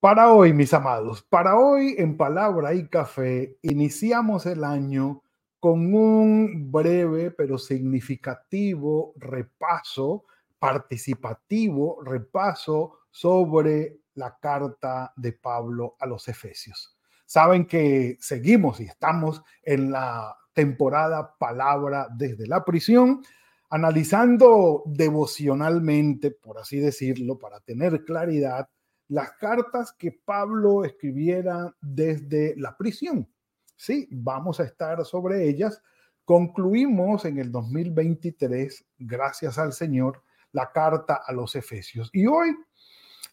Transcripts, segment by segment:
Para hoy, mis amados, para hoy en Palabra y Café, iniciamos el año con un breve pero significativo repaso, participativo repaso sobre la carta de Pablo a los Efesios. Saben que seguimos y estamos en la temporada Palabra desde la prisión, analizando devocionalmente, por así decirlo, para tener claridad las cartas que Pablo escribiera desde la prisión. Sí, vamos a estar sobre ellas. Concluimos en el 2023, gracias al Señor, la carta a los Efesios. Y hoy,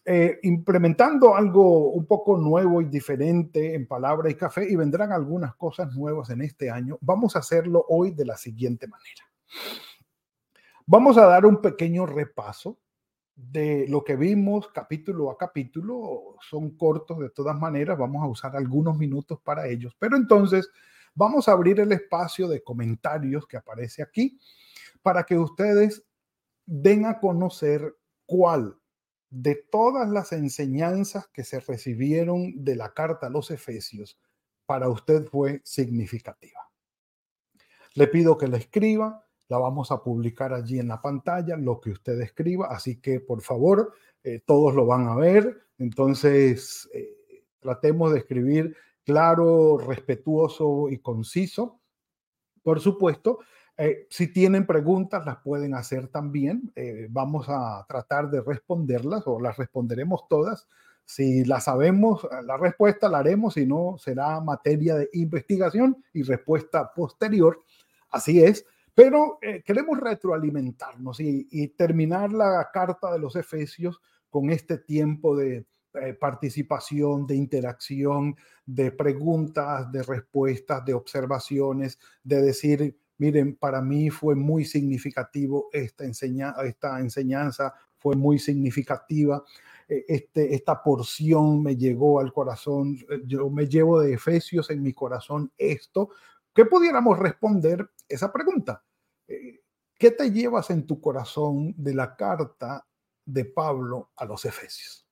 eh, implementando algo un poco nuevo y diferente en palabra y café, y vendrán algunas cosas nuevas en este año, vamos a hacerlo hoy de la siguiente manera. Vamos a dar un pequeño repaso de lo que vimos capítulo a capítulo. Son cortos de todas maneras, vamos a usar algunos minutos para ellos. Pero entonces vamos a abrir el espacio de comentarios que aparece aquí para que ustedes den a conocer cuál de todas las enseñanzas que se recibieron de la carta a los Efesios para usted fue significativa. Le pido que la escriba la vamos a publicar allí en la pantalla, lo que usted escriba, así que por favor, eh, todos lo van a ver. Entonces, eh, tratemos de escribir claro, respetuoso y conciso. Por supuesto, eh, si tienen preguntas, las pueden hacer también. vamos a tratar de responderlas o las responderemos todas. Si la sabemos, la respuesta la haremos, si no, será materia de investigación y respuesta posterior. Así es. Pero eh, queremos retroalimentarnos y, terminar la carta de los Efesios con este tiempo de eh, participación, de interacción, de preguntas, de respuestas, de observaciones, de decir, miren, para mí fue muy significativo esta, esta enseñanza, fue muy significativa. Eh, este, esta porción me llegó al corazón, yo me llevo de Efesios en mi corazón esto, ¿Qué pudiéramos responder esa pregunta. Eh, ¿Qué te llevas en tu corazón de la carta de Pablo a los Efesios?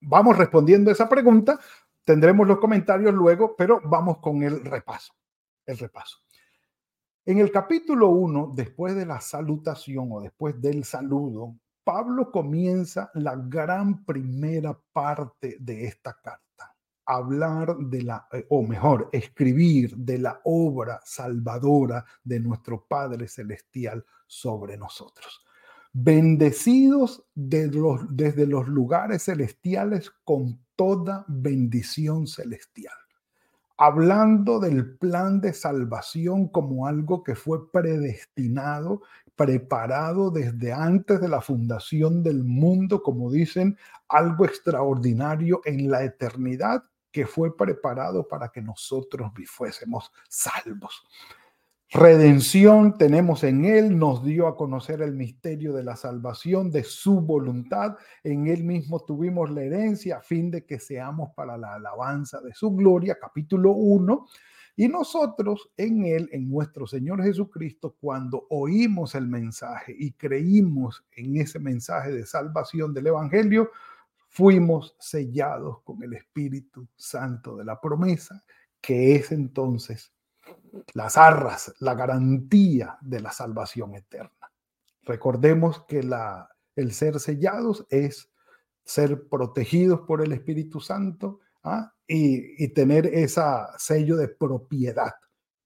Vamos respondiendo esa pregunta, tendremos los comentarios luego, pero vamos con el repaso. El repaso. En el capítulo 1, después de la salutación o después del saludo, Pablo comienza la gran primera parte de esta carta hablar de la, eh, o mejor, escribir de la obra salvadora de nuestro Padre Celestial sobre nosotros. Bendecidos los, desde los lugares celestiales con toda bendición celestial. Hablando del plan de salvación como algo que fue predestinado, preparado desde antes de la fundación del mundo, como dicen, algo extraordinario en la eternidad que fue preparado para que nosotros fuésemos salvos. Redención tenemos en Él, nos dio a conocer el misterio de la salvación, de su voluntad. En Él mismo tuvimos la herencia a fin de que seamos para la alabanza de su gloria, capítulo 1. Y nosotros en Él, en nuestro Señor Jesucristo, cuando oímos el mensaje y creímos en ese mensaje de salvación del Evangelio, fuimos sellados con el Espíritu Santo de la promesa, que es entonces las arras, la garantía de la salvación eterna. Recordemos que la, el ser sellados es ser protegidos por el Espíritu Santo ¿ah? y, y tener ese sello de propiedad,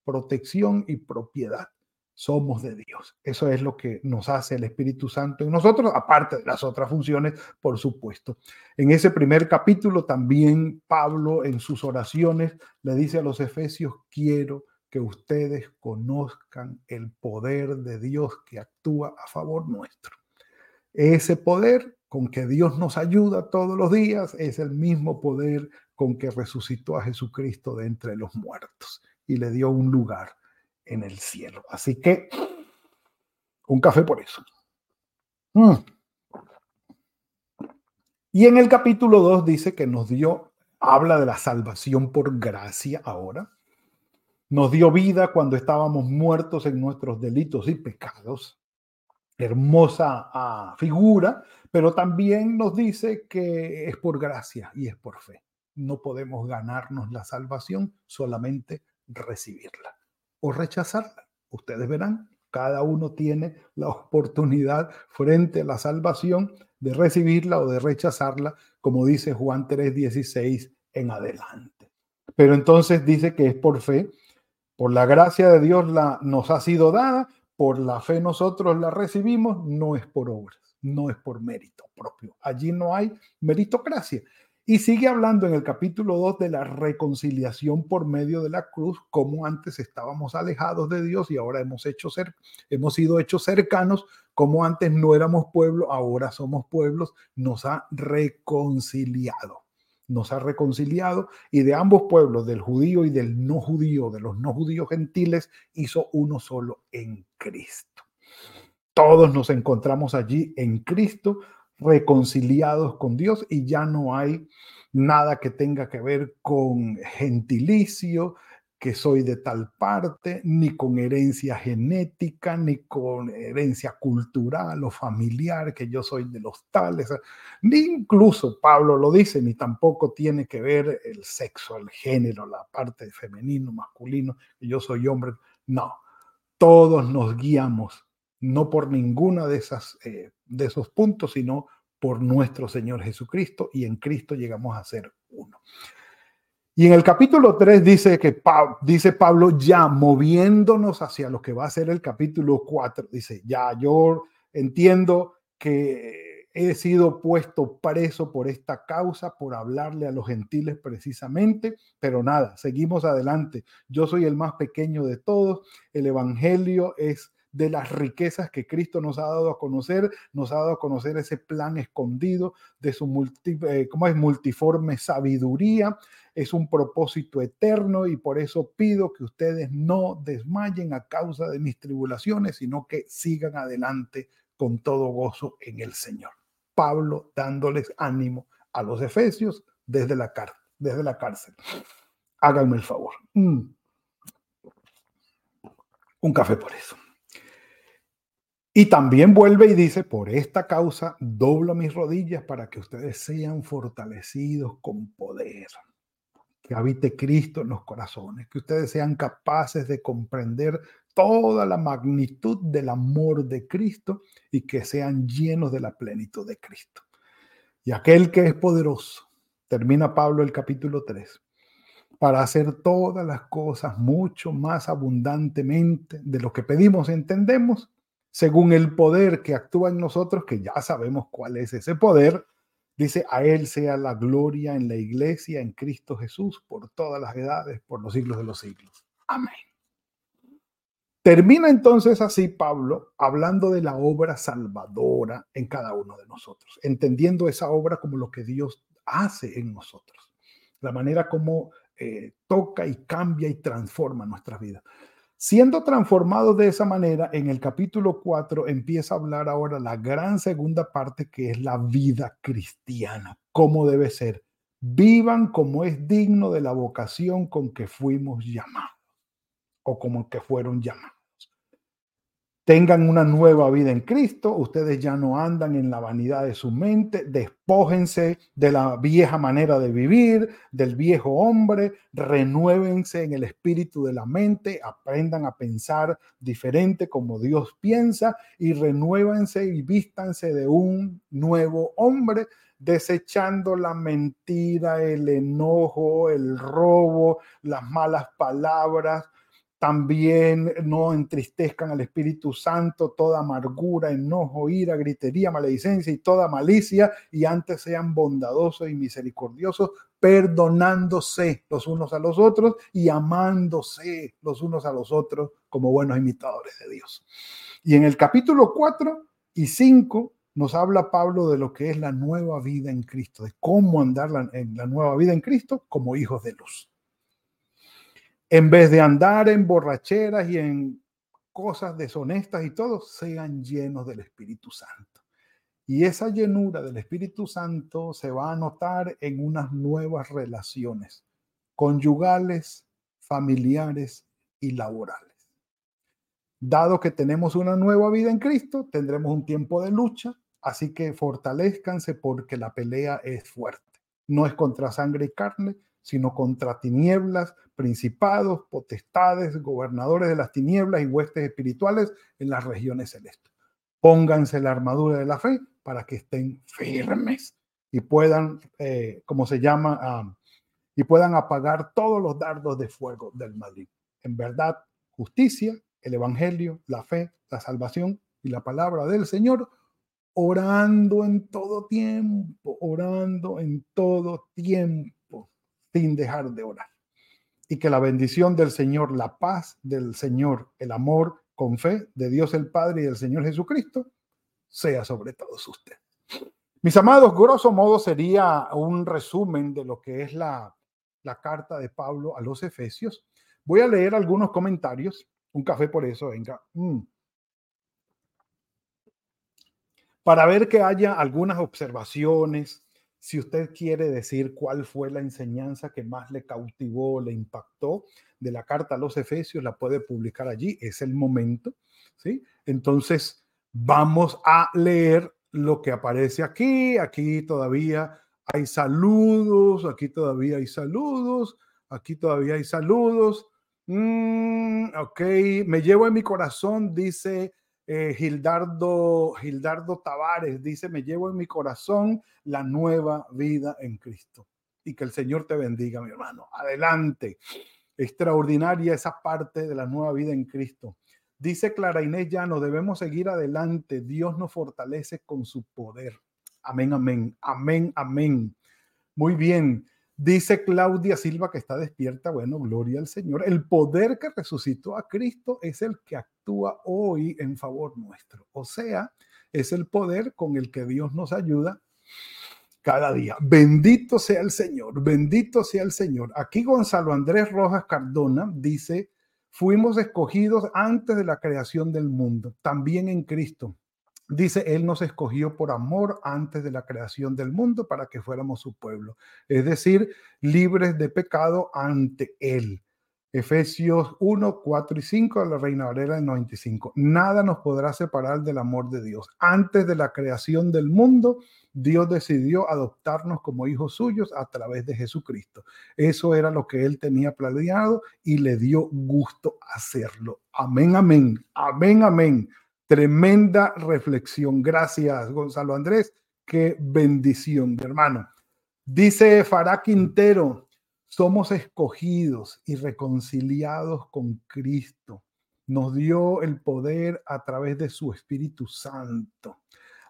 protección y propiedad somos de Dios. Eso es lo que nos hace el Espíritu Santo en nosotros, aparte de las otras funciones, por supuesto. En ese primer capítulo también Pablo en sus oraciones le dice a los efesios, quiero que ustedes conozcan el poder de Dios que actúa a favor nuestro. Ese poder con que Dios nos ayuda todos los días es el mismo poder con que resucitó a Jesucristo de entre los muertos y le dio un lugar en el cielo. Así que un café por eso. Mm. Y en el capítulo 2 dice que nos dio, habla de la salvación por gracia ahora. Nos dio vida cuando estábamos muertos en nuestros delitos y pecados. Hermosa ah, figura, pero también nos dice que es por gracia y es por fe. No podemos ganarnos la salvación, solamente recibirla o rechazarla. Ustedes verán, cada uno tiene la oportunidad frente a la salvación de recibirla o de rechazarla, como dice Juan 3:16 en adelante. Pero entonces dice que es por fe, por la gracia de Dios la, nos ha sido dada, por la fe nosotros la recibimos, no es por obras, no es por mérito propio. Allí no hay meritocracia. Y sigue hablando en el capítulo 2 de la reconciliación por medio de la cruz, como antes estábamos alejados de Dios y ahora hemos, hecho ser, hemos sido hechos cercanos, como antes no éramos pueblo, ahora somos pueblos, nos ha reconciliado. Nos ha reconciliado y de ambos pueblos, del judío y del no judío, de los no judíos gentiles, hizo uno solo en Cristo. Todos nos encontramos allí en Cristo reconciliados con Dios y ya no hay nada que tenga que ver con gentilicio, que soy de tal parte, ni con herencia genética, ni con herencia cultural o familiar, que yo soy de los tales, ni incluso Pablo lo dice, ni tampoco tiene que ver el sexo, el género, la parte femenino, masculino, que yo soy hombre. No, todos nos guiamos no por ninguna de, esas, eh, de esos puntos, sino por nuestro Señor Jesucristo y en Cristo llegamos a ser uno. Y en el capítulo 3 dice que dice Pablo ya moviéndonos hacia lo que va a ser el capítulo 4, dice, ya yo entiendo que he sido puesto preso por esta causa, por hablarle a los gentiles precisamente, pero nada, seguimos adelante. Yo soy el más pequeño de todos, el Evangelio es de las riquezas que Cristo nos ha dado a conocer, nos ha dado a conocer ese plan escondido de su multi, eh, ¿cómo es? multiforme sabiduría, es un propósito eterno y por eso pido que ustedes no desmayen a causa de mis tribulaciones, sino que sigan adelante con todo gozo en el Señor. Pablo dándoles ánimo a los efesios desde la, cárcel. Háganme el favor. Mm. Un café por eso. Y también vuelve y dice, por esta causa doblo mis rodillas para que ustedes sean fortalecidos con poder. Que habite Cristo en los corazones, que ustedes sean capaces de comprender toda la magnitud del amor de Cristo y que sean llenos de la plenitud de Cristo. Y aquel que es poderoso, termina Pablo el capítulo 3, para hacer todas las cosas mucho más abundantemente de lo que pedimos, entendemos, según el poder que actúa en nosotros, que ya sabemos cuál es ese poder, dice, a Él sea la gloria en la iglesia, en Cristo Jesús, por todas las edades, por los siglos de los siglos. Amén. Termina entonces así Pablo hablando de la obra salvadora en cada uno de nosotros, entendiendo esa obra como lo que Dios hace en nosotros, la manera como eh, toca y cambia y transforma nuestras vidas. Siendo transformado de esa manera, en el capítulo 4 empieza a hablar ahora la gran segunda parte que es la vida cristiana, cómo debe ser. Vivan como es digno de la vocación con que fuimos llamados o como que fueron llamados tengan una nueva vida en Cristo, ustedes ya no andan en la vanidad de su mente, despójense de la vieja manera de vivir, del viejo hombre, renuévense en el espíritu de la mente, aprendan a pensar diferente como Dios piensa y renuévense y vístanse de un nuevo hombre desechando la mentira, el enojo, el robo, las malas palabras, también no entristezcan al Espíritu Santo toda amargura, enojo, ira, gritería, maledicencia y toda malicia, y antes sean bondadosos y misericordiosos, perdonándose los unos a los otros y amándose los unos a los otros como buenos imitadores de Dios. Y en el capítulo 4 y 5 nos habla Pablo de lo que es la nueva vida en Cristo, de cómo andar en la nueva vida en Cristo como hijos de luz. En vez de andar en borracheras y en cosas deshonestas y todo, sean llenos del Espíritu Santo. Y esa llenura del Espíritu Santo se va a notar en unas nuevas relaciones conyugales, familiares y laborales. Dado que tenemos una nueva vida en Cristo, tendremos un tiempo de lucha, así que fortalezcanse porque la pelea es fuerte. No es contra sangre y carne, sino contra tinieblas, principados, potestades, gobernadores de las tinieblas y huestes espirituales en las regiones celestes. Pónganse la armadura de la fe para que estén firmes y puedan, eh, como se llama, ah, y puedan apagar todos los dardos de fuego del Madrid. En verdad, justicia, el Evangelio, la fe, la salvación y la palabra del Señor, orando en todo tiempo, orando en todo tiempo, sin dejar de orar. Y que la bendición del Señor, la paz del Señor, el amor con fe de Dios el Padre y del Señor Jesucristo, sea sobre todos ustedes. Mis amados, grosso modo sería un resumen de lo que es la la carta de Pablo a los Efesios. Voy a leer algunos comentarios. Un café por eso, venga. Mm. Para ver que haya algunas observaciones, si usted quiere decir cuál fue la enseñanza que más le cautivó, le impactó de la carta a los Efesios, la puede publicar allí, es el momento, ¿sí? Entonces, vamos a leer lo que aparece aquí, aquí todavía hay saludos, aquí todavía hay saludos, aquí todavía hay saludos. Mm, ok, me llevo en mi corazón, dice eh, Gildardo, Gildardo Tavares, dice, me llevo en mi corazón la nueva vida en Cristo. Y que el Señor te bendiga, mi hermano. Adelante. Extraordinaria esa parte de la nueva vida en Cristo. Dice Clara Inés Llano, debemos seguir adelante. Dios nos fortalece con su poder. Amén, amén, amén, amén. Muy bien. Dice Claudia Silva que está despierta. Bueno, gloria al Señor. El poder que resucitó a Cristo es el que actúa hoy en favor nuestro. O sea, es el poder con el que Dios nos ayuda cada día. Bendito sea el Señor, bendito sea el Señor. Aquí Gonzalo Andrés Rojas Cardona dice, fuimos escogidos antes de la creación del mundo, también en Cristo Dice, Él nos escogió por amor antes de la creación del mundo para que fuéramos su pueblo, es decir, libres de pecado ante Él. Efesios 1, 4 y 5 de la Reina Valera del 95. Nada nos podrá separar del amor de Dios. Antes de la creación del mundo, Dios decidió adoptarnos como hijos suyos a través de Jesucristo. Eso era lo que Él tenía planeado y le dio gusto hacerlo. Amén, amén, amén, amén. Tremenda reflexión. Gracias, Gonzalo Andrés. Qué bendición, hermano. Dice Fará Quintero, somos escogidos y reconciliados con Cristo. Nos dio el poder a través de su Espíritu Santo.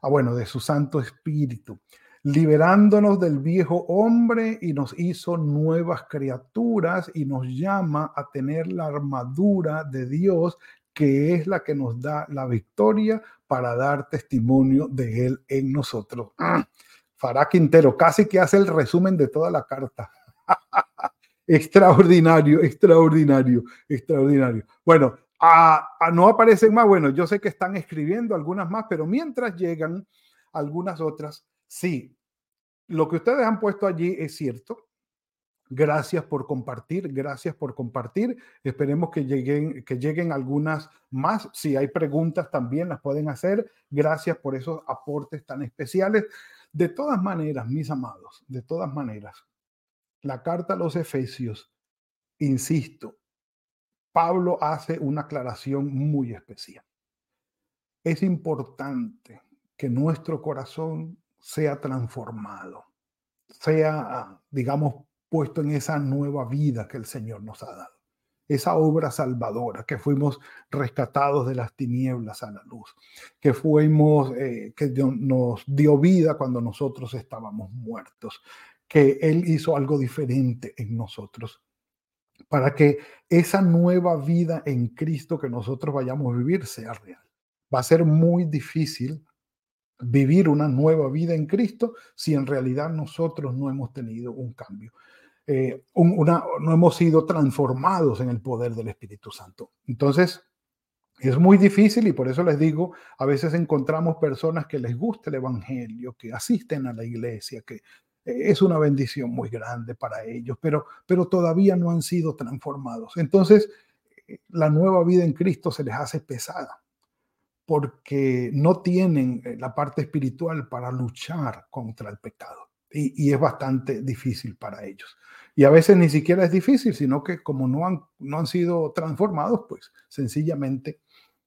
Ah, bueno, de su Santo Espíritu, liberándonos del viejo hombre y nos hizo nuevas criaturas y nos llama a tener la armadura de Dios que es la que nos da la victoria para dar testimonio de Él en nosotros. Ah, Fará Quintero, casi que hace el resumen de toda la carta. extraordinario, extraordinario, extraordinario. Bueno, no aparecen más. Bueno, yo sé que están escribiendo algunas más, pero mientras llegan algunas otras, sí, lo que ustedes han puesto allí es cierto. Gracias por compartir, gracias por compartir. Esperemos que lleguen, que lleguen algunas más. Si hay preguntas también las pueden hacer. Gracias por esos aportes tan especiales. De todas maneras, mis amados, de todas maneras, la carta a los Efesios, insisto, Pablo hace una aclaración muy especial. Es importante que nuestro corazón sea transformado, sea, digamos, puesto en esa nueva vida que el Señor nos ha dado. Esa obra salvadora, que fuimos rescatados de las tinieblas a la luz, que fuimos, eh, que nos dio vida cuando nosotros estábamos muertos, que Él hizo algo diferente en nosotros, para que esa nueva vida en Cristo que nosotros vayamos a vivir sea real. Va a ser muy difícil vivir una nueva vida en Cristo si en realidad nosotros no hemos tenido un cambio. Eh, una, no hemos sido transformados en el poder del Espíritu Santo. Entonces, es muy difícil y por eso les digo, a veces encontramos personas que les gusta el Evangelio, que asisten a la iglesia, que es una bendición muy grande para ellos, pero, pero todavía no han sido transformados. Entonces, la nueva vida en Cristo se les hace pesada porque no tienen eh, la parte espiritual para luchar contra el pecado. Y, es bastante difícil para ellos. Y a veces ni siquiera es difícil, sino que como no han, no han sido transformados, pues sencillamente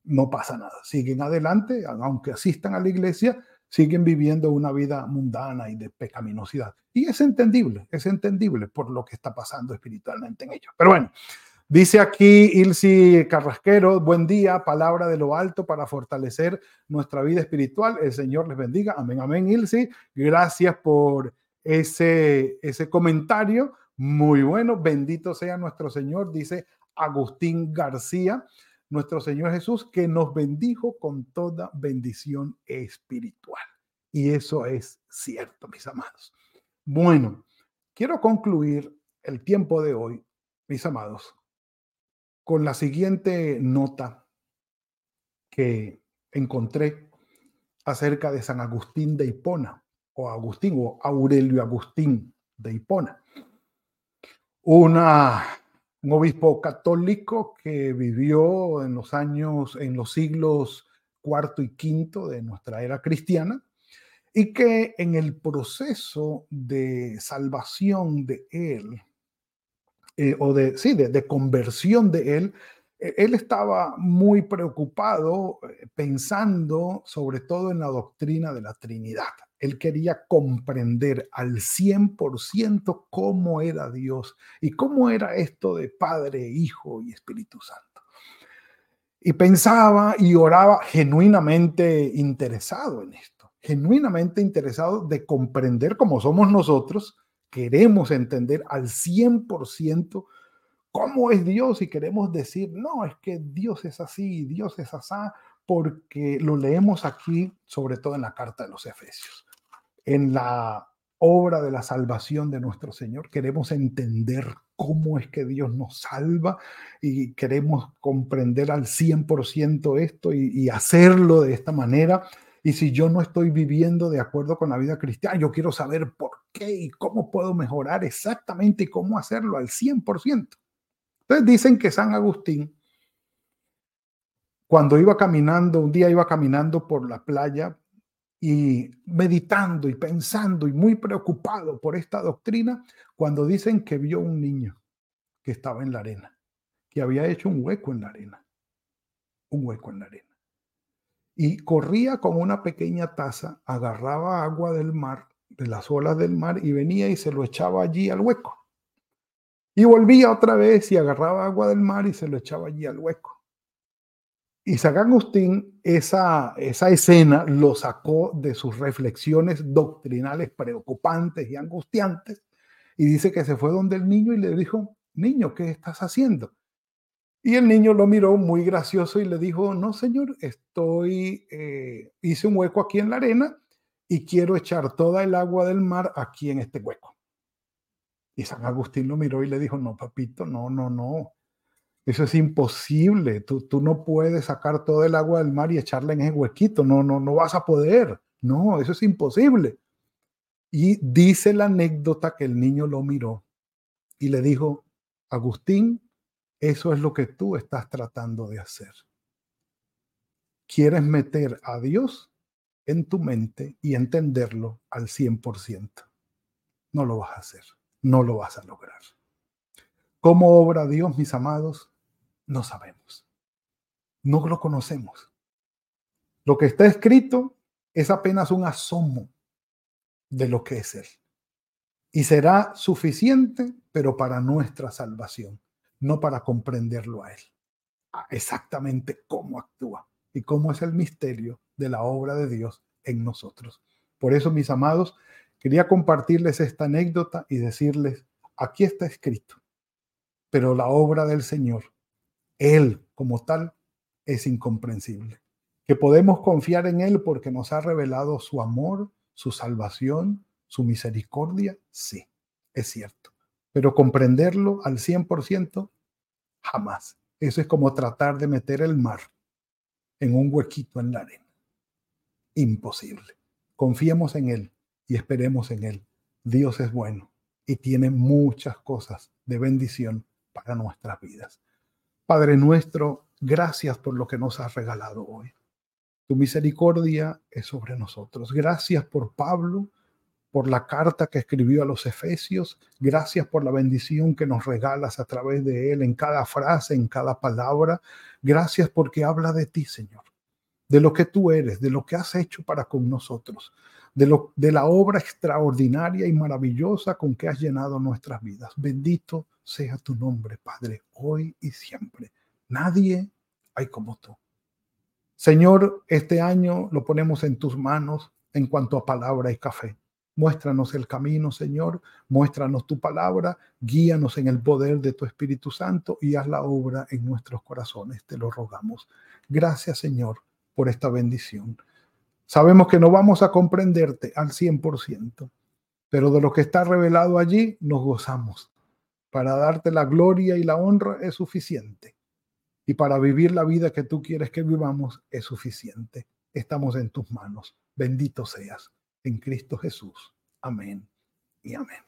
no pasa nada. Siguen adelante, aunque asistan a la iglesia, siguen viviendo una vida mundana y de pecaminosidad. Y es entendible, es entendible por lo que está pasando espiritualmente en ellos. Pero bueno, dice aquí Ilsi Carrasquero, buen día, palabra de lo alto para fortalecer nuestra vida espiritual. El Señor les bendiga. Amén, amén, Ilsi. Gracias por ese, ese comentario. Muy bueno, bendito sea nuestro Señor, dice Agustín García nuestro Señor Jesús, que nos bendijo con toda bendición espiritual. Y eso es cierto, mis amados. Bueno, quiero concluir el tiempo de hoy, mis amados, con la siguiente nota que encontré acerca de San Agustín de Hipona, o Agustín, o Aurelio Agustín de Hipona. Un obispo católico que vivió en los años, en los siglos cuarto y quinto de nuestra era cristiana, y que en el proceso de salvación de él, eh, o de, sí, de, conversión de él, eh, él estaba muy preocupado eh, pensando sobre todo en la doctrina de la Trinidad. Él quería comprender al 100% cómo era Dios y cómo era esto de Padre, Hijo y Espíritu Santo. Y pensaba y oraba genuinamente interesado en esto, genuinamente interesado de comprender cómo somos nosotros, queremos entender al 100% cómo es Dios y queremos decir, no, es que Dios es así, Dios es así, porque lo leemos aquí, sobre todo en la carta de los Efesios en la obra de la salvación de nuestro Señor. Queremos entender cómo es que Dios nos salva y queremos comprender al 100% esto y, hacerlo de esta manera. Y si yo no estoy viviendo de acuerdo con la vida cristiana, yo quiero saber por qué y cómo puedo mejorar exactamente y cómo hacerlo al 100%. Entonces dicen que San Agustín, cuando iba caminando, un día iba caminando por la playa y meditando y pensando y muy preocupado por esta doctrina cuando dicen que vio un niño que estaba en la arena, que había hecho un hueco en la arena, un hueco en la arena. Y corría con una pequeña taza, agarraba agua del mar, de las olas del mar, y venía y se lo echaba allí al hueco. Y volvía otra vez y agarraba agua del mar y se lo echaba allí al hueco. Y San Agustín esa, esa escena lo sacó de sus reflexiones doctrinales preocupantes y angustiantes y dice que se fue donde el niño y le dijo, niño, ¿qué estás haciendo? Y el niño lo miró muy gracioso y le dijo, no, señor, estoy, eh, hice un hueco aquí en la arena y quiero echar toda el agua del mar aquí en este hueco. Y San Agustín lo miró y le dijo, no, papito, no, no, no, eso es imposible. Tú, tú no puedes sacar todo el agua del mar y echarla en ese huequito. No, no, no vas a poder. No, eso es imposible. Y dice la anécdota que el niño lo miró y le dijo, Agustín, eso es lo que tú estás tratando de hacer. Quieres meter a Dios en tu mente y entenderlo al 100%. No lo vas a hacer, no lo vas a lograr. ¿Cómo obra Dios, mis amados? No sabemos. No lo conocemos. Lo que está escrito es apenas un asomo de lo que es Él. Y será suficiente, pero para nuestra salvación, no para comprenderlo a Él. Exactamente cómo actúa y cómo es el misterio de la obra de Dios en nosotros. Por eso, mis amados, quería compartirles esta anécdota y decirles, aquí está escrito, pero la obra del Señor él como tal es incomprensible. que podemos confiar en Él porque nos ha revelado su amor, su salvación, su misericordia, sí, es cierto. Pero comprenderlo al 100%, jamás. Eso es como tratar de meter el mar en un huequito en la arena. Imposible. Confiemos en Él y esperemos en Él. Dios es bueno y tiene muchas cosas de bendición para nuestras vidas. Padre nuestro, gracias por lo que nos has regalado hoy. Tu misericordia es sobre nosotros. Gracias por Pablo, por la carta que escribió a los Efesios. Gracias por la bendición que nos regalas a través de él en cada frase, en cada palabra. Gracias porque habla de ti, Señor, de lo que tú eres, de lo que has hecho para con nosotros, de, lo, de la obra extraordinaria y maravillosa con que has llenado nuestras vidas. Bendito sea tu nombre, Padre, hoy y siempre. Nadie hay como tú. Señor, este año lo ponemos en tus manos en cuanto a palabra y café. Muéstranos el camino, Señor. Muéstranos tu palabra. Guíanos en el poder de tu Espíritu Santo y haz la obra en nuestros corazones. Te lo rogamos. Gracias, Señor, por esta bendición. Sabemos que no vamos a comprenderte al 100%, pero de lo que está revelado allí nos gozamos. Para darte la gloria y la honra es suficiente y para vivir la vida que tú quieres que vivamos es suficiente. Estamos en tus manos. Bendito seas en Cristo Jesús. Amén y amén.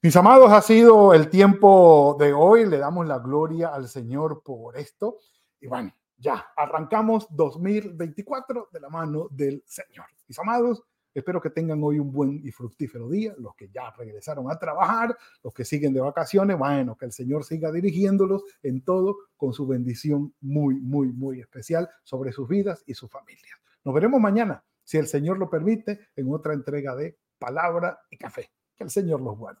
Mis amados, ha sido el tiempo de hoy. Le damos la gloria al Señor por esto. Y bueno, ya arrancamos 2024 de la mano del Señor. Mis amados, Espero que tengan hoy un buen y fructífero día. Los que ya regresaron a trabajar, los que siguen de vacaciones, bueno, que el Señor siga dirigiéndolos en todo con su bendición muy, muy, muy especial sobre sus vidas y sus familias. Nos veremos mañana, si el Señor lo permite, en otra entrega de Palabra y Café. Que el Señor los guarde.